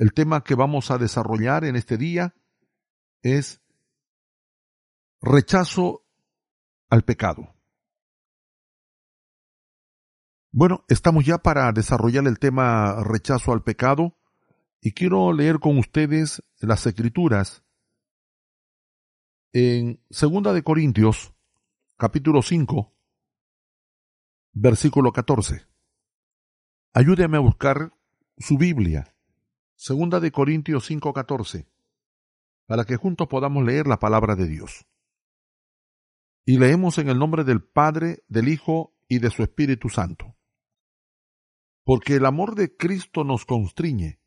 el tema que vamos a desarrollar en este día es rechazo al pecado. Bueno, estamos ya para desarrollar el tema rechazo al pecado y quiero leer con ustedes las escrituras en Segunda de Corintios capítulo 5, versículo 14. Ayúdeme a buscar su Biblia, segunda de Corintios 5, 14, para que juntos podamos leer la palabra de Dios. Y leemos en el nombre del Padre, del Hijo y de su Espíritu Santo. Porque el amor de Cristo nos constriñe,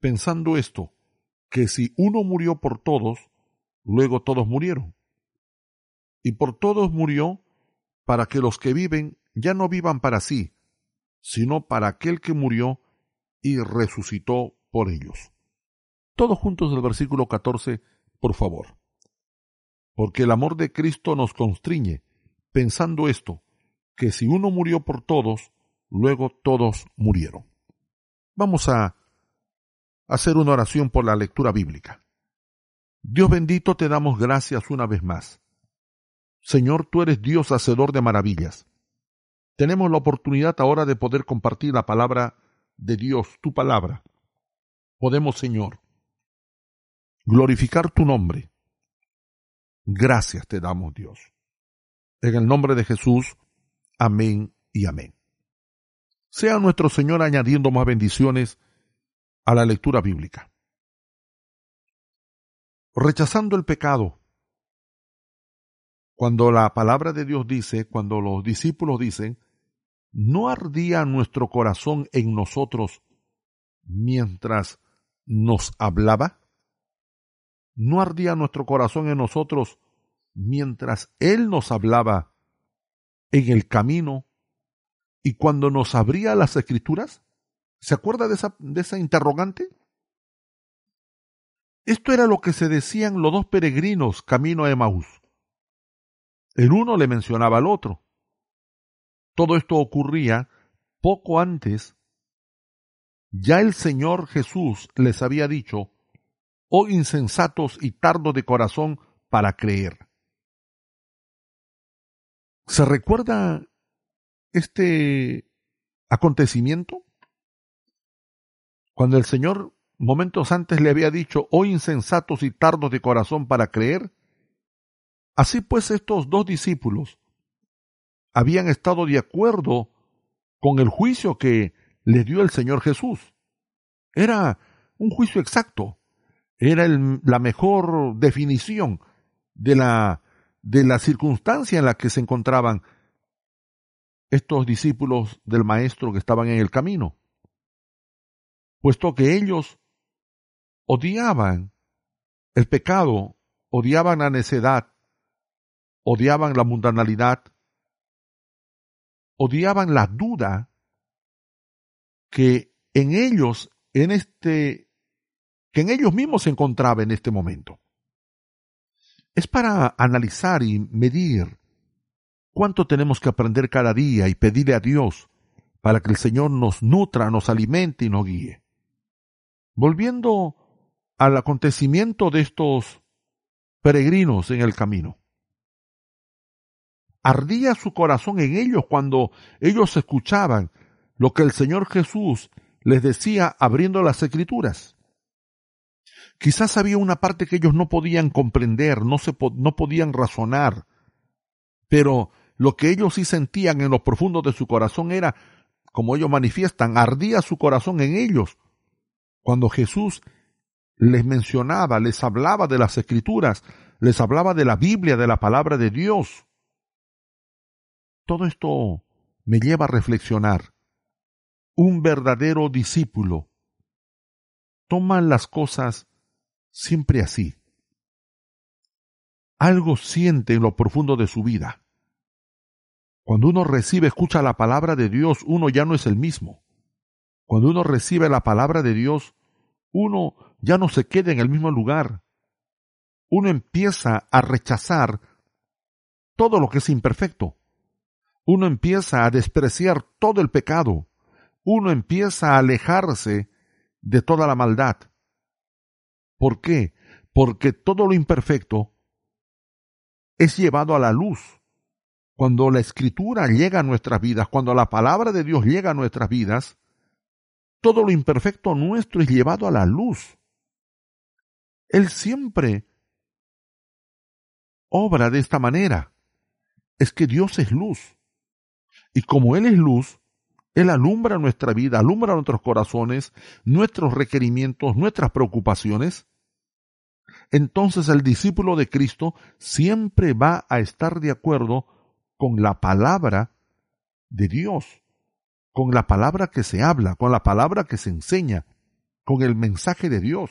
pensando esto, que si uno murió por todos, luego todos murieron y por todos murió, para que los que viven ya no vivan para sí, sino para aquel que murió y resucitó por ellos. Todos juntos del versículo 14, por favor. Porque el amor de Cristo nos constriñe, pensando esto, que si uno murió por todos, luego todos murieron. Vamos a hacer una oración por la lectura bíblica. Dios bendito, te damos gracias una vez más Señor, tú eres Dios hacedor de maravillas. Tenemos la oportunidad ahora de poder compartir la palabra de Dios, tu palabra. Podemos, Señor, glorificar tu nombre. Gracias te damos, Dios. En el nombre de Jesús, amén y amén. Sea nuestro Señor añadiendo más bendiciones a la lectura bíblica. Rechazando el pecado, cuando la palabra de Dios dice, cuando los discípulos dicen, ¿no ardía nuestro corazón en nosotros mientras nos hablaba? ¿No ardía nuestro corazón en nosotros mientras Él nos hablaba en el camino y cuando nos abría las escrituras? ¿Se acuerda de esa, de esa interrogante? Esto era lo que se decían los dos peregrinos camino a Emaús. El uno le mencionaba al otro. Todo esto ocurría poco antes. Ya el Señor Jesús les había dicho, oh insensatos y tardos de corazón para creer. ¿Se recuerda este acontecimiento? Cuando el Señor momentos antes le había dicho, oh insensatos y tardos de corazón para creer, Así pues estos dos discípulos habían estado de acuerdo con el juicio que le dio el Señor Jesús. Era un juicio exacto, era la mejor definición de la, de la circunstancia en la que se encontraban estos discípulos del Maestro que estaban en el camino, puesto que ellos odiaban el pecado, odiaban la necedad, odiaban la mundanalidad, odiaban la duda que en ellos, en este, que en ellos mismos se encontraba en este momento. Es para analizar y medir cuánto tenemos que aprender cada día y pedirle a Dios para que el Señor nos nutra, nos alimente y nos guíe. Volviendo al acontecimiento de estos peregrinos en el camino ardía su corazón en ellos cuando ellos escuchaban lo que el Señor Jesús les decía abriendo las escrituras. Quizás había una parte que ellos no podían comprender, no, se, no podían razonar, pero lo que ellos sí sentían en lo profundo de su corazón era, como ellos manifiestan, ardía su corazón en ellos. Cuando Jesús les mencionaba, les hablaba de las escrituras, les hablaba de la Biblia, de la palabra de Dios. Todo esto me lleva a reflexionar. Un verdadero discípulo toma las cosas siempre así. Algo siente en lo profundo de su vida. Cuando uno recibe, escucha la palabra de Dios, uno ya no es el mismo. Cuando uno recibe la palabra de Dios, uno ya no se queda en el mismo lugar. Uno empieza a rechazar todo lo que es imperfecto. Uno empieza a despreciar todo el pecado. Uno empieza a alejarse de toda la maldad. ¿Por qué? Porque todo lo imperfecto es llevado a la luz. Cuando la escritura llega a nuestras vidas, cuando la palabra de Dios llega a nuestras vidas, todo lo imperfecto nuestro es llevado a la luz. Él siempre obra de esta manera. Es que Dios es luz. Y como Él es luz, Él alumbra nuestra vida, alumbra nuestros corazones, nuestros requerimientos, nuestras preocupaciones. Entonces el discípulo de Cristo siempre va a estar de acuerdo con la palabra de Dios, con la palabra que se habla, con la palabra que se enseña, con el mensaje de Dios.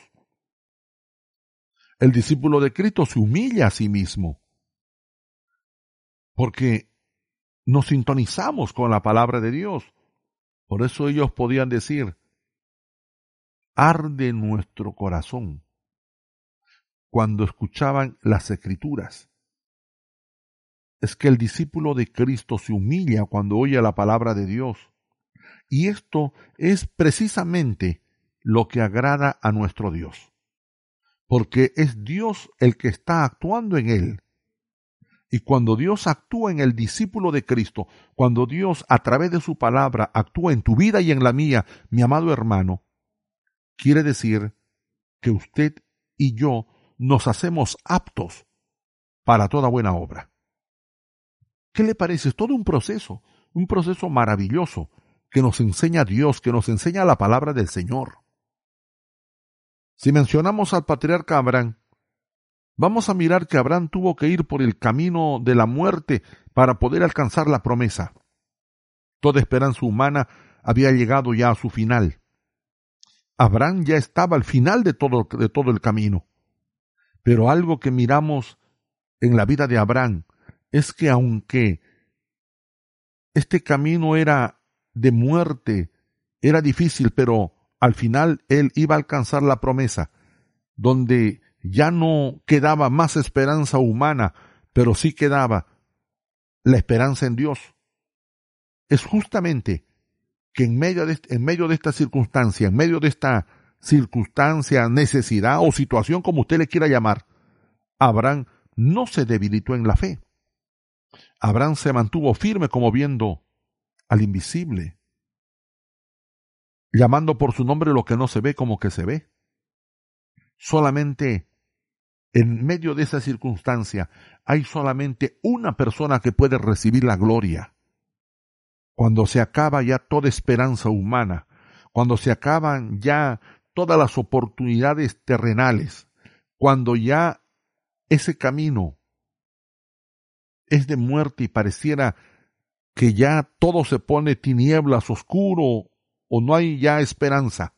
El discípulo de Cristo se humilla a sí mismo, porque nos sintonizamos con la palabra de Dios. Por eso ellos podían decir, arde nuestro corazón cuando escuchaban las escrituras. Es que el discípulo de Cristo se humilla cuando oye la palabra de Dios. Y esto es precisamente lo que agrada a nuestro Dios. Porque es Dios el que está actuando en él y cuando Dios actúa en el discípulo de Cristo, cuando Dios a través de su palabra actúa en tu vida y en la mía, mi amado hermano, quiere decir que usted y yo nos hacemos aptos para toda buena obra. ¿Qué le parece? Es todo un proceso, un proceso maravilloso que nos enseña Dios, que nos enseña la palabra del Señor. Si mencionamos al patriarca Abraham, vamos a mirar que Abraham tuvo que ir por el camino de la muerte para poder alcanzar la promesa. Toda esperanza humana había llegado ya a su final. Abraham ya estaba al final de todo, el camino. Pero algo que miramos en la vida de Abraham es que aunque este camino era de muerte, era difícil, pero al final él iba a alcanzar la promesa, donde ya no quedaba más esperanza humana, pero sí quedaba la esperanza en Dios. Es justamente que en medio de, en medio de esta circunstancia, en medio de esta circunstancia, necesidad o situación como usted le quiera llamar, Abraham no se debilitó en la fe. Abraham se mantuvo firme como viendo al invisible, llamando por su nombre lo que no se ve como que se ve. Solamente en medio de esa circunstancia hay solamente una persona que puede recibir la gloria. Cuando se acaba ya toda esperanza humana, cuando se acaban ya todas las oportunidades terrenales, cuando ya ese camino es de muerte y pareciera que ya todo se pone tinieblas, oscuro, o no hay ya esperanza.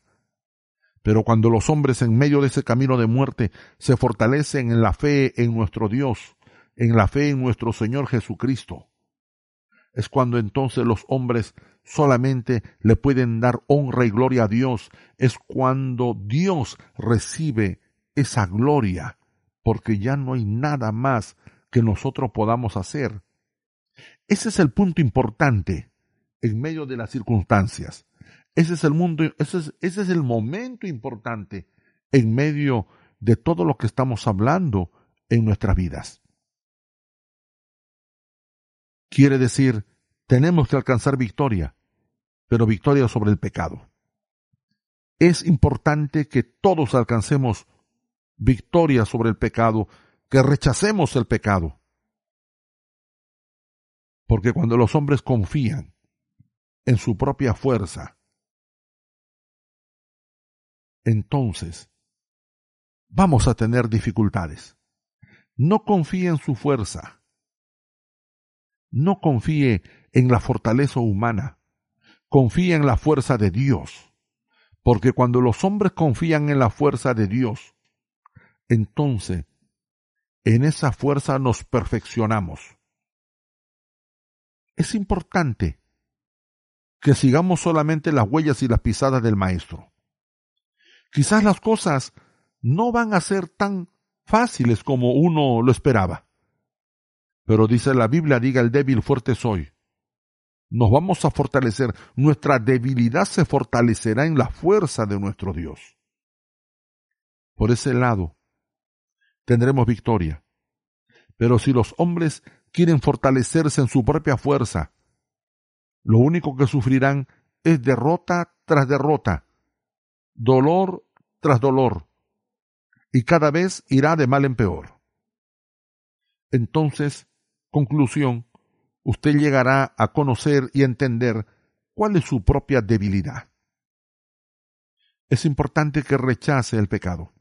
Pero cuando los hombres en medio de ese camino de muerte se fortalecen en la fe en nuestro Dios, en la fe en nuestro Señor Jesucristo, es cuando entonces los hombres solamente le pueden dar honra y gloria a Dios, es cuando Dios recibe esa gloria, porque ya no hay nada más que nosotros podamos hacer. Ese es el punto importante en medio de las circunstancias. Ese es el mundo, ese es, ese es el momento importante en medio de todo lo que estamos hablando en nuestras vidas. Quiere decir, tenemos que alcanzar victoria, pero victoria sobre el pecado. Es importante que todos alcancemos victoria sobre el pecado, que rechacemos el pecado. Porque cuando los hombres confían en su propia fuerza, entonces vamos a tener dificultades. No confíe en su fuerza. no confíe en la fortaleza humana, confíe en la fuerza de Dios, porque cuando los hombres confían en la fuerza de Dios, entonces en esa fuerza nos perfeccionamos. Es importante que sigamos solamente las huellas y las pisadas del Maestro. Quizás las cosas no van a ser tan fáciles como uno lo esperaba. Pero dice la Biblia, diga el débil, fuerte soy. Nos vamos a fortalecer. Nuestra debilidad se fortalecerá en la fuerza de nuestro Dios. Por ese lado, tendremos victoria. Pero si los hombres quieren fortalecerse en su propia fuerza, lo único que sufrirán es derrota tras derrota, dolor tras dolor, y cada vez irá de mal en peor. Entonces, conclusión, usted llegará a conocer y entender cuál es su propia debilidad. Es importante que rechace el pecado.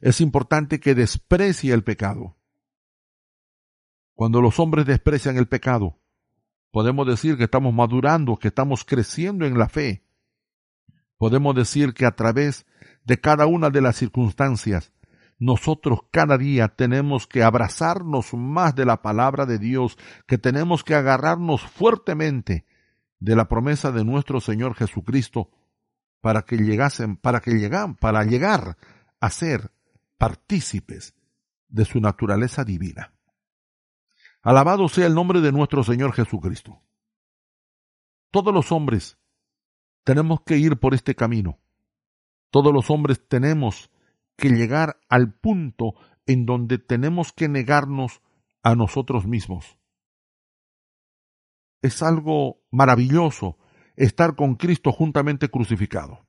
Es importante que desprecie el pecado. Cuando los hombres desprecian el pecado, podemos decir que estamos madurando, que estamos creciendo en la fe. Podemos decir que a través de cada una de las circunstancias, nosotros cada día tenemos que abrazarnos más de la palabra de Dios, que tenemos que agarrarnos fuertemente de la promesa de nuestro Señor Jesucristo para que llegasen, para que llegan, para llegar a ser partícipes de su naturaleza divina. Alabado sea el nombre de nuestro Señor Jesucristo. Todos los hombres tenemos que ir por este camino todos los hombres tenemos que llegar al punto en donde tenemos que negarnos a nosotros mismos. Es algo maravilloso estar con Cristo juntamente crucificado.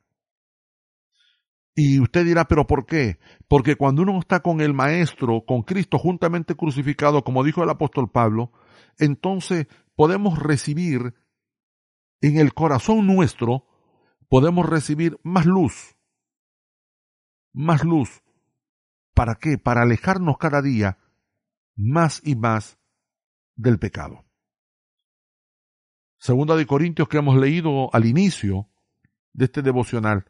Y usted dirá, pero ¿por qué? Porque cuando uno está con el Maestro, con Cristo juntamente crucificado, como dijo el apóstol Pablo, entonces podemos recibir en el corazón nuestro, podemos recibir más luz, más luz. ¿Para qué? Para alejarnos cada día más y más del pecado. Segunda de Corintios que hemos leído al inicio de este devocional.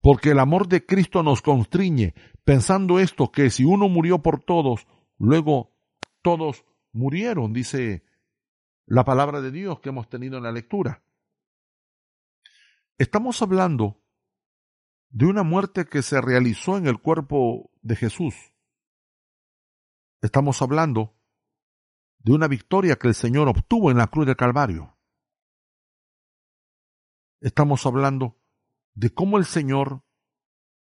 Porque el amor de Cristo nos constriñe, pensando esto, que si uno murió por todos, luego todos murieron, dice la palabra de Dios que hemos tenido en la lectura. Estamos hablando de una muerte que se realizó en el cuerpo de Jesús. Estamos hablando de una victoria que el Señor obtuvo en la cruz del Calvario. Estamos hablando de cómo el Señor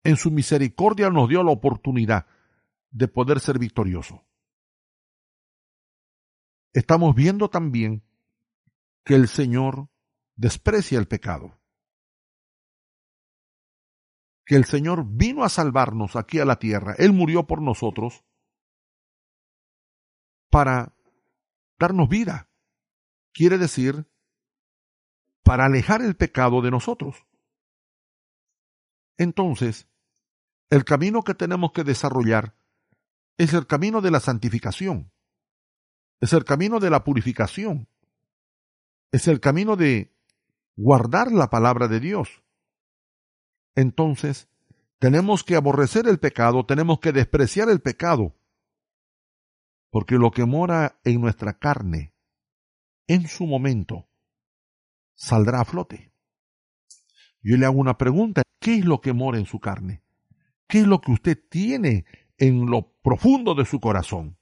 en su misericordia nos dio la oportunidad de poder ser victorioso. Estamos viendo también que el Señor desprecia el pecado que el Señor vino a salvarnos aquí a la tierra. Él murió por nosotros para darnos vida. Quiere decir, para alejar el pecado de nosotros. Entonces, el camino que tenemos que desarrollar es el camino de la santificación, es el camino de la purificación, es el camino de guardar la palabra de Dios entonces tenemos que aborrecer el pecado, tenemos que despreciar el pecado, porque lo que mora en nuestra carne, en su momento, saldrá a flote. Yo le hago una pregunta, ¿qué es lo que mora en su carne? ¿Qué es lo que usted tiene en lo profundo de su corazón?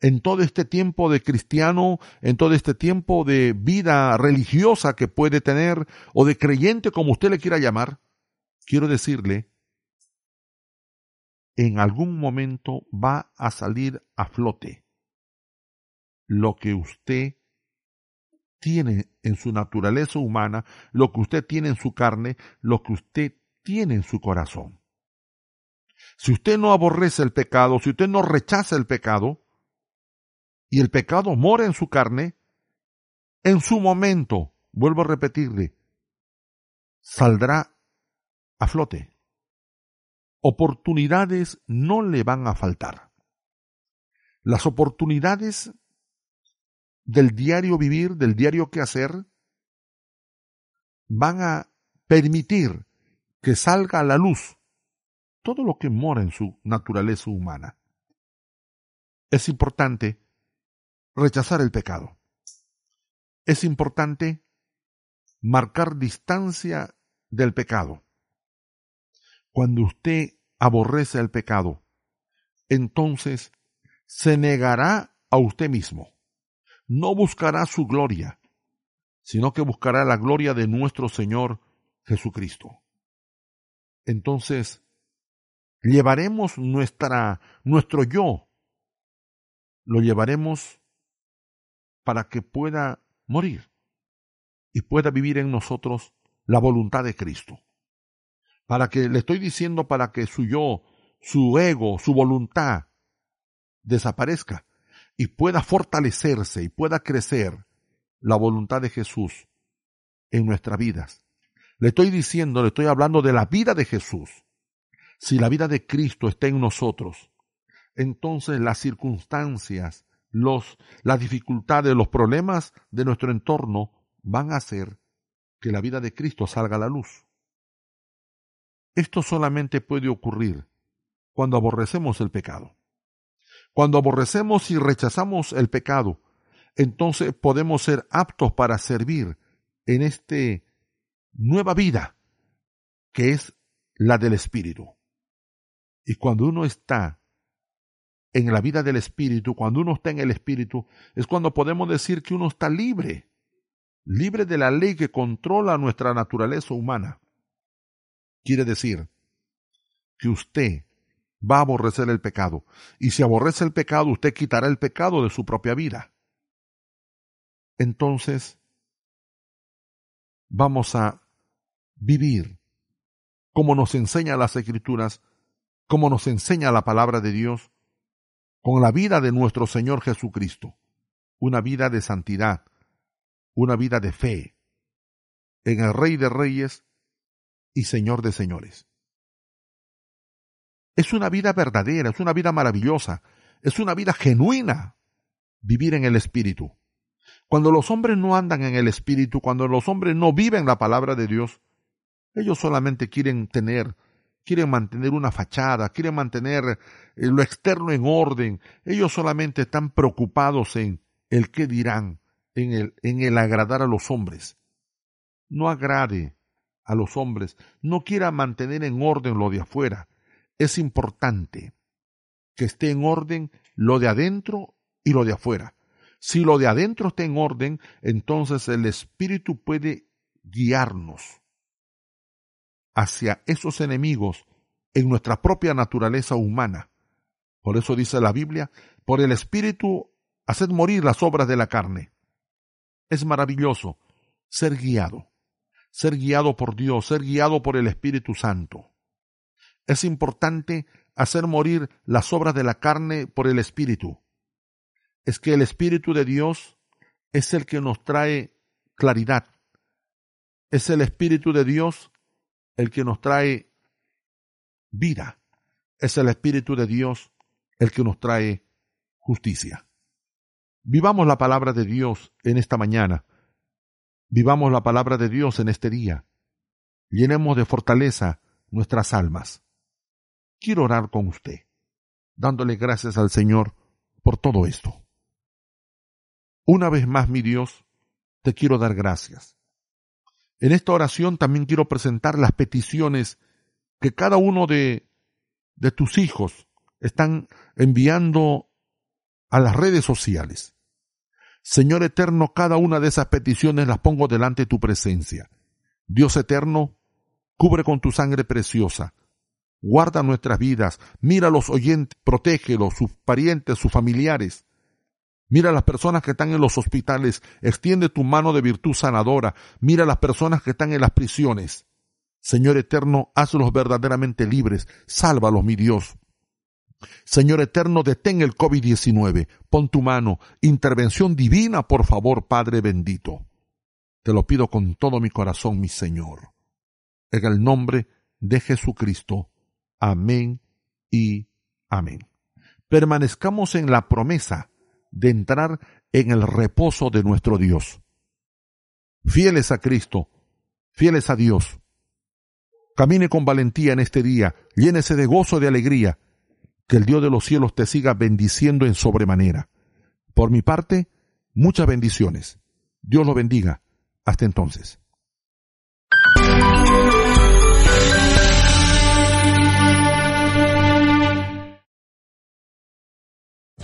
En todo este tiempo de cristiano, en todo este tiempo de vida religiosa que puede tener, o de creyente como usted le quiera llamar, quiero decirle, en algún momento va a salir a flote lo que usted tiene en su naturaleza humana, lo que usted tiene en su carne, lo que usted tiene en su corazón. Si usted no aborrece el pecado, si usted no rechaza el pecado, y el pecado mora en su carne, en su momento, vuelvo a repetirle, saldrá a flote. Oportunidades no le van a faltar. Las oportunidades del diario vivir, del diario que hacer, van a permitir que salga a la luz todo lo que mora en su naturaleza humana. Es importante rechazar el pecado. Es importante marcar distancia del pecado. Cuando usted aborrece el pecado, entonces se negará a usted mismo. No buscará su gloria, sino que buscará la gloria de nuestro Señor Jesucristo. Entonces, llevaremos nuestra, nuestro yo, lo llevaremos para que pueda morir y pueda vivir en nosotros la voluntad de Cristo. Para que, le estoy diciendo, para que su yo, su ego, su voluntad desaparezca y pueda fortalecerse y pueda crecer la voluntad de Jesús en nuestras vidas. Le estoy diciendo, le estoy hablando de la vida de Jesús. Si la vida de Cristo está en nosotros, entonces las circunstancias, los, las dificultades, los problemas de nuestro entorno van a hacer que la vida de Cristo salga a la luz. Esto solamente puede ocurrir cuando aborrecemos el pecado. Cuando aborrecemos y rechazamos el pecado, entonces podemos ser aptos para servir en esta nueva vida que es la del Espíritu. Y cuando uno está en la vida del Espíritu, cuando uno está en el Espíritu, es cuando podemos decir que uno está libre libre de la ley que controla nuestra naturaleza humana. Quiere decir que usted va a aborrecer el pecado. Y si aborrece el pecado, usted quitará el pecado de su propia vida. Entonces, vamos a vivir como nos enseña las escrituras, como nos enseña la palabra de Dios, con la vida de nuestro Señor Jesucristo, una vida de santidad, una vida de fe en el Rey de Reyes y Señor de Señores. Es una vida verdadera, es una vida maravillosa, es una vida genuina vivir en el Espíritu. Cuando los hombres no andan en el Espíritu, cuando los hombres no viven la palabra de Dios, ellos solamente quieren tener, quieren mantener una fachada, quieren mantener eh, lo externo en orden, ellos solamente están preocupados en el qué dirán, en el, en el agradar a los hombres. No agrade a los hombres, no quiera mantener en orden lo de afuera. Es importante que esté en orden lo de adentro y lo de afuera. Si lo de adentro está en orden, entonces el Espíritu puede guiarnos hacia esos enemigos en nuestra propia naturaleza humana. Por eso dice la Biblia, por el Espíritu haced morir las obras de la carne. Es maravilloso ser guiado, ser guiado por Dios, ser guiado por el Espíritu Santo. Es importante hacer morir las obras de la carne por el Espíritu. Es que el Espíritu de Dios es el que nos trae claridad. Es el Espíritu de Dios el que nos trae vida. Es el Espíritu de Dios el que nos trae justicia. Vivamos la palabra de Dios en esta mañana. Vivamos la palabra de Dios en este día. Llenemos de fortaleza nuestras almas. Quiero orar con usted, dándole gracias al Señor por todo esto. Una vez más, mi Dios, te quiero dar gracias. En esta oración también quiero presentar las peticiones que cada uno de, tus hijos están enviando a las redes sociales. Señor eterno, cada una de esas peticiones las pongo delante de tu presencia. Dios eterno, cubre con tu sangre preciosa. Guarda nuestras vidas, mira a los oyentes, protégelos, sus parientes, sus familiares. Mira a las personas que están en los hospitales, extiende tu mano de virtud sanadora. Mira a las personas que están en las prisiones. Señor eterno, hazlos verdaderamente libres, sálvalos, mi Dios. Señor eterno, detén el COVID-19. Pon tu mano. Intervención divina, por favor, Padre bendito. Te lo pido con todo mi corazón, mi Señor. En el nombre de Jesucristo. Amén y amén. Permanezcamos en la promesa de entrar en el reposo de nuestro Dios. Fieles a Cristo, fieles a Dios. Camine con valentía en este día, llénese de gozo, de alegría. Que el Dios de los cielos te siga bendiciendo en sobremanera. Por mi parte, muchas bendiciones. Dios lo bendiga. Hasta entonces.